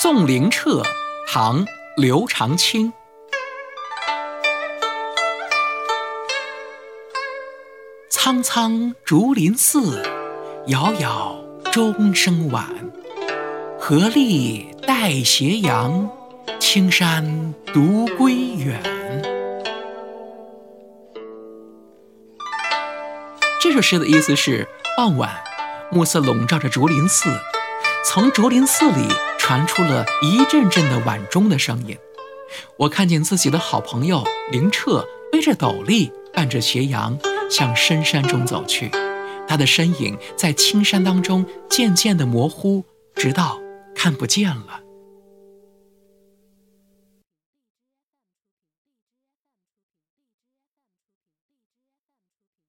宋灵彻，唐·刘长卿。苍苍竹林寺，杳杳钟声晚。何历代斜阳，青山独归远。这首诗的意思是：傍晚，暮色笼罩着竹林寺，从竹林寺里传出了一阵阵的晚钟的声音。我看见自己的好朋友林澈背着斗笠，伴着斜阳向深山中走去。他的身影在青山当中渐渐的模糊，直到看不见了。